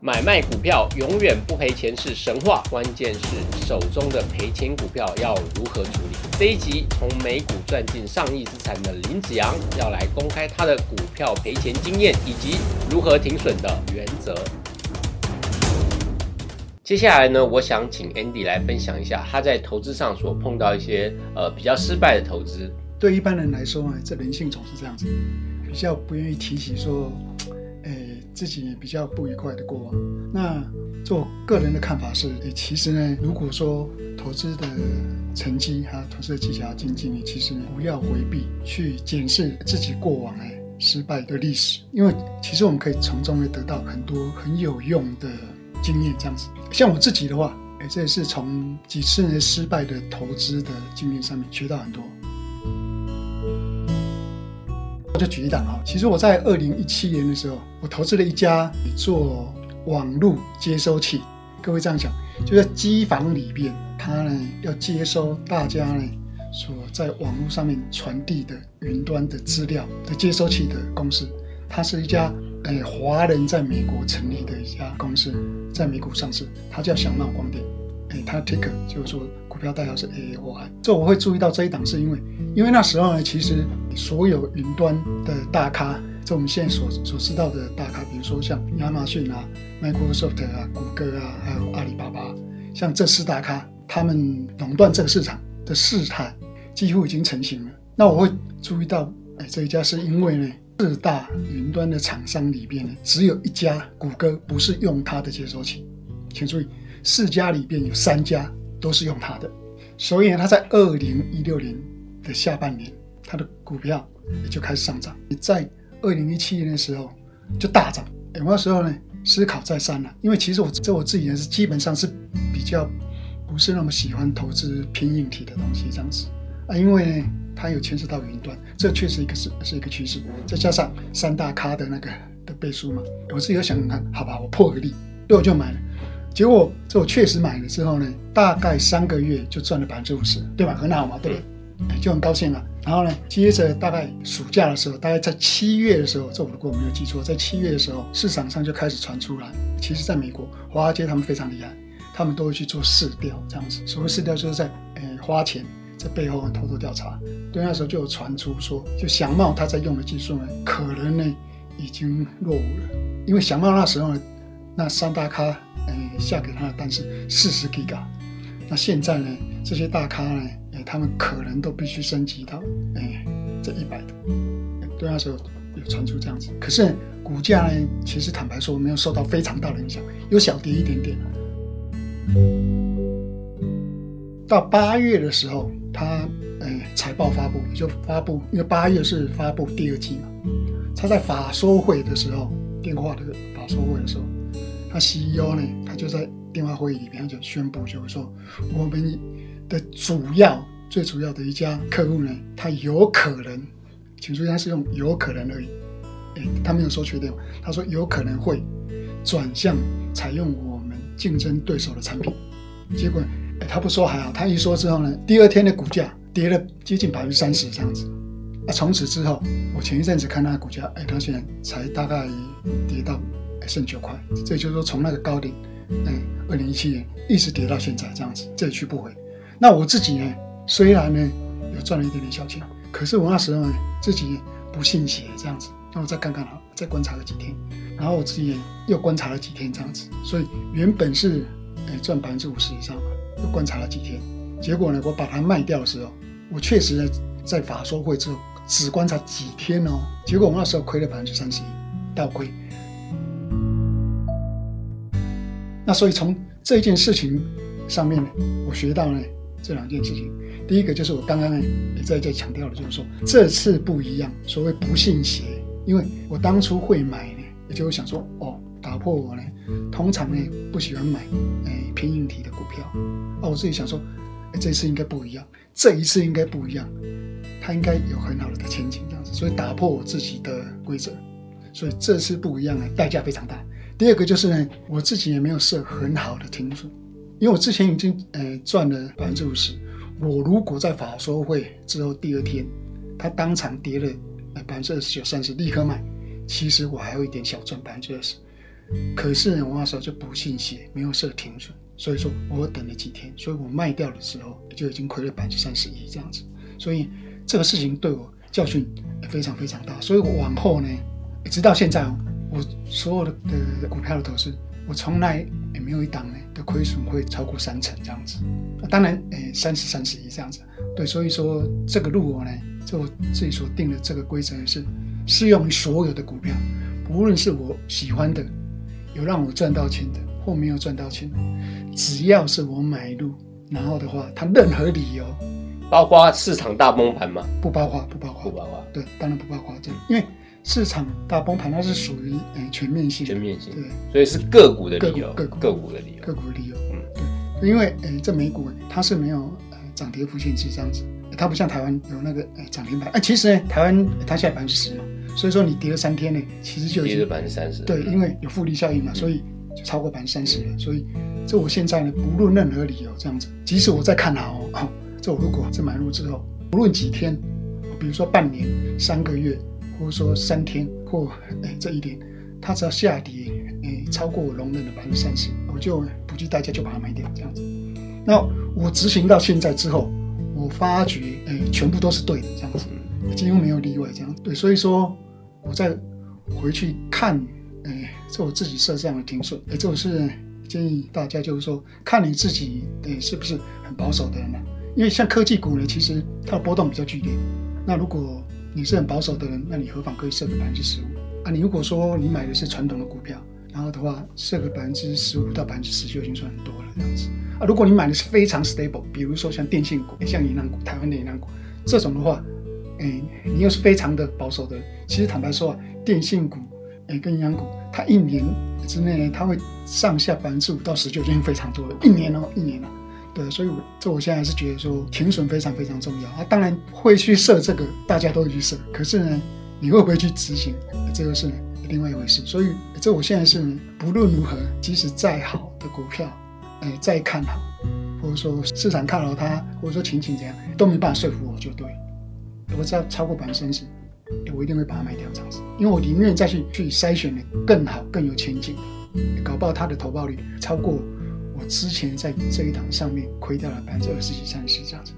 买卖股票永远不赔钱是神话，关键是手中的赔钱股票要如何处理。这一集从美股赚进上亿资产的林子阳要来公开他的股票赔钱经验以及如何停损的原则。接下来呢，我想请 Andy 来分享一下他在投资上所碰到一些呃比较失败的投资。对一般人来说呢，这人性总是这样子，比较不愿意提起说。自己也比较不愉快的过往。那做个人的看法是，其实呢，如果说投资的成绩哈，投资的技巧经济，你其实不要回避去检视自己过往哎失败的历史，因为其实我们可以从中呢得到很多很有用的经验。这样子，像我自己的话，哎，这也是从几次呢失败的投资的经验上面学到很多。就举一档啊，其实我在二零一七年的时候，我投资了一家做网络接收器。各位这样想，就在机房里边，它呢要接收大家呢所在网络上面传递的云端的资料的接收器的公司。它是一家呃华人在美国成立的一家公司，在美股上市，它叫祥茂光电。哎，它 ticker 就是说股票代号是 A A O I。这我会注意到这一档，是因为因为那时候呢，其实所有云端的大咖，在我们现在所所知道的大咖，比如说像亚马逊啊、Microsoft 啊、谷歌啊，还有阿里巴巴，像这四大咖，他们垄断这个市场的势态几乎已经成型了。那我会注意到，哎，这一家是因为呢，四大云端的厂商里边呢，只有一家谷歌不是用它的接收器，请注意。四家里边有三家都是用它的，所以呢，它在二零一六年的下半年，它的股票也就开始上涨。在二零一七年的时候就大涨。有那时候呢，思考再三了，因为其实我这我自己呢是基本上是比较不是那么喜欢投资偏硬体的东西这样子啊，因为呢它有牵涉到云端，这确实一个是是一个趋势，再加上三大咖的那个的背书嘛，我自己有想想看，好吧，我破个例，对我就买了。结果这我确实买了之后呢，大概三个月就赚了百分之五十，对吧？很好嘛，对不对？就很高兴了。然后呢，接着大概暑假的时候，大概在七月的时候，这我如果没有记错，在七月的时候，市场上就开始传出来。其实，在美国华尔街他们非常厉害，他们都会去做市调，这样子。所谓市调，就是在呃花钱在背后偷偷调查。对，那时候就有传出说，就祥茂他在用的技术呢，可能呢已经落伍了，因为祥茂那时候呢。那三大咖，嗯，下给他的单是四十 Giga，。那现在呢，这些大咖呢，哎，他们可能都必须升级到，哎，这一百的。对那时候有传出这样子，可是股价呢，其实坦白说没有受到非常大的影响，有小跌一点点。到八月的时候，他，哎，财报发布也就发布，因为八月是发布第二季嘛。他在法说会的时候，电话的法说会的时候。他 CEO 呢，他就在电话会议里面就宣布，就是说我们的主要、最主要的一家客户呢，他有可能，请注意他是用有可能而已，哎，他没有说确定，他说有可能会转向采用我们竞争对手的产品。结果，哎，他不说还好，他一说之后呢，第二天的股价跌了接近百分之三十这样子。啊，从此之后，我前一阵子看他的股价，哎，他现在才大概跌到。剩九块，这就是说从那个高点，嗯，二零一七年一直跌到现在这样子，这一去不回。那我自己呢，虽然呢有赚了一点点小钱，可是我那时候呢自己不信邪这样子，那我再看看啊，再观察了几天，然后我自己又观察了几天这样子，所以原本是诶赚百分之五十以上，又观察了几天，结果呢我把它卖掉的时候，我确实呢在法说会之后只观察几天哦，结果我那时候亏了百分之三十一，倒亏。那所以从这件事情上面呢，我学到呢这两件事情。第一个就是我刚刚呢也在在强调的，就是说这次不一样。所谓不信邪，因为我当初会买呢，也就是想说哦，打破我呢通常呢不喜欢买哎偏硬体的股票。啊，我自己想说，哎这次应该不一样，这一次应该不一样，它应该有很好的前景这样子。所以打破我自己的规则，所以这次不一样呢，代价非常大。第二个就是呢，我自己也没有设很好的停损，因为我之前已经呃赚了百分之五十，我如果在法说会之后第二天，它当场跌了百分之二十九、三十，立刻卖，其实我还有一点小赚百分之二十。可是呢，我那时候就不信邪，没有设停损，所以说我等了几天，所以我卖掉的时候就已经亏了百分之三十一这样子。所以这个事情对我教训非常非常大。所以我往后呢，直到现在哦，我所有的的股票的投资，我从来也没有一档呢的亏损会超过三成这样子。当然，诶，三十三十一这样子。对，所以说这个路我呢，就我自己所定的这个规则是适用于所有的股票，不论是我喜欢的。有让我赚到钱的，或没有赚到钱，只要是我买入，然后的话，它任何理由，包括市场大崩盘吗？不包括，不包括，不包括。对，当然不包括这样，因为市场大崩盘它是属于呃全面性，全面性，对，所以是个股的理由，个股个股的理由，个股的理由，嗯，对，因为呃这美股它是没有呃涨跌幅限制这样子，它不像台湾有那个呃涨停板，哎，其实呢台湾它现在百分之十嘛。所以说你跌了三天呢，其实就跌了百分之三十。对，因为有复利效应嘛，所以就超过百分之三十了。所以这我现在呢，不论任何理由这样子，即使我在看好哦，这我如果在买入之后，不论几天，比如说半年、三个月，或者说三天或哎这一点，它只要下跌哎超过我容忍的百分之三十，我就不计代价就把它卖掉这样子。那我执行到现在之后，我发觉哎全部都是对的这样子，几乎没有例外这样。对，所以说。我再回去看，哎，这我自己设这样的停损，哎，这我是建议大家就是说，看你自己，哎，是不是很保守的人呢？因为像科技股呢，其实它的波动比较剧烈。那如果你是很保守的人，那你何妨可以设个百分之十五啊？你如果说你买的是传统的股票，然后的话设个百分之十五到百分之十就已经算很多了这样子啊。如果你买的是非常 stable，比如说像电信股、像银行股、台湾的银行股这种的话。哎，你又是非常的保守的。其实坦白说啊，电信股，哎，跟银行股，它一年之内呢它会上下百分之五到十就已经非常多了。一年哦，一年了。对，所以我这我现在是觉得说停损非常非常重要啊。当然会去设这个，大家都会去设。可是呢，你会不会去执行，这个是另外一回事。所以这我现在是不论如何，即使再好的股票，哎，再看好，或者说市场看好它，或者说情景怎样，都没办法说服我就对。我只要超过百分之三十，我一定会把它卖掉这样子，因为我宁愿再去去筛选的更好、更有前景，搞不好它的投报率超过我之前在这一档上面亏掉了百分之二十几、三十这样子。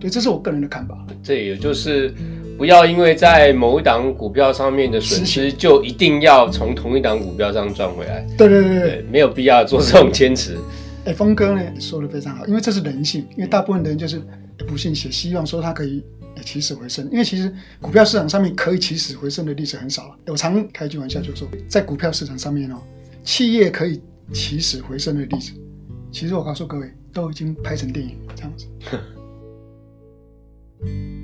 对，这是我个人的看法。这也就是不要因为在某一档股票上面的损失，就一定要从同一档股票上赚回来。对对对对，没有必要做这种坚持。哎，峰哥呢说的非常好，因为这是人性，因为大部分的人就是不信邪，希望说他可以。起死回生，因为其实股票市场上面可以起死回生的例子很少了。我常开句玩笑，就说在股票市场上面哦，企业可以起死回生的例子，其实我告诉各位都已经拍成电影了这样子。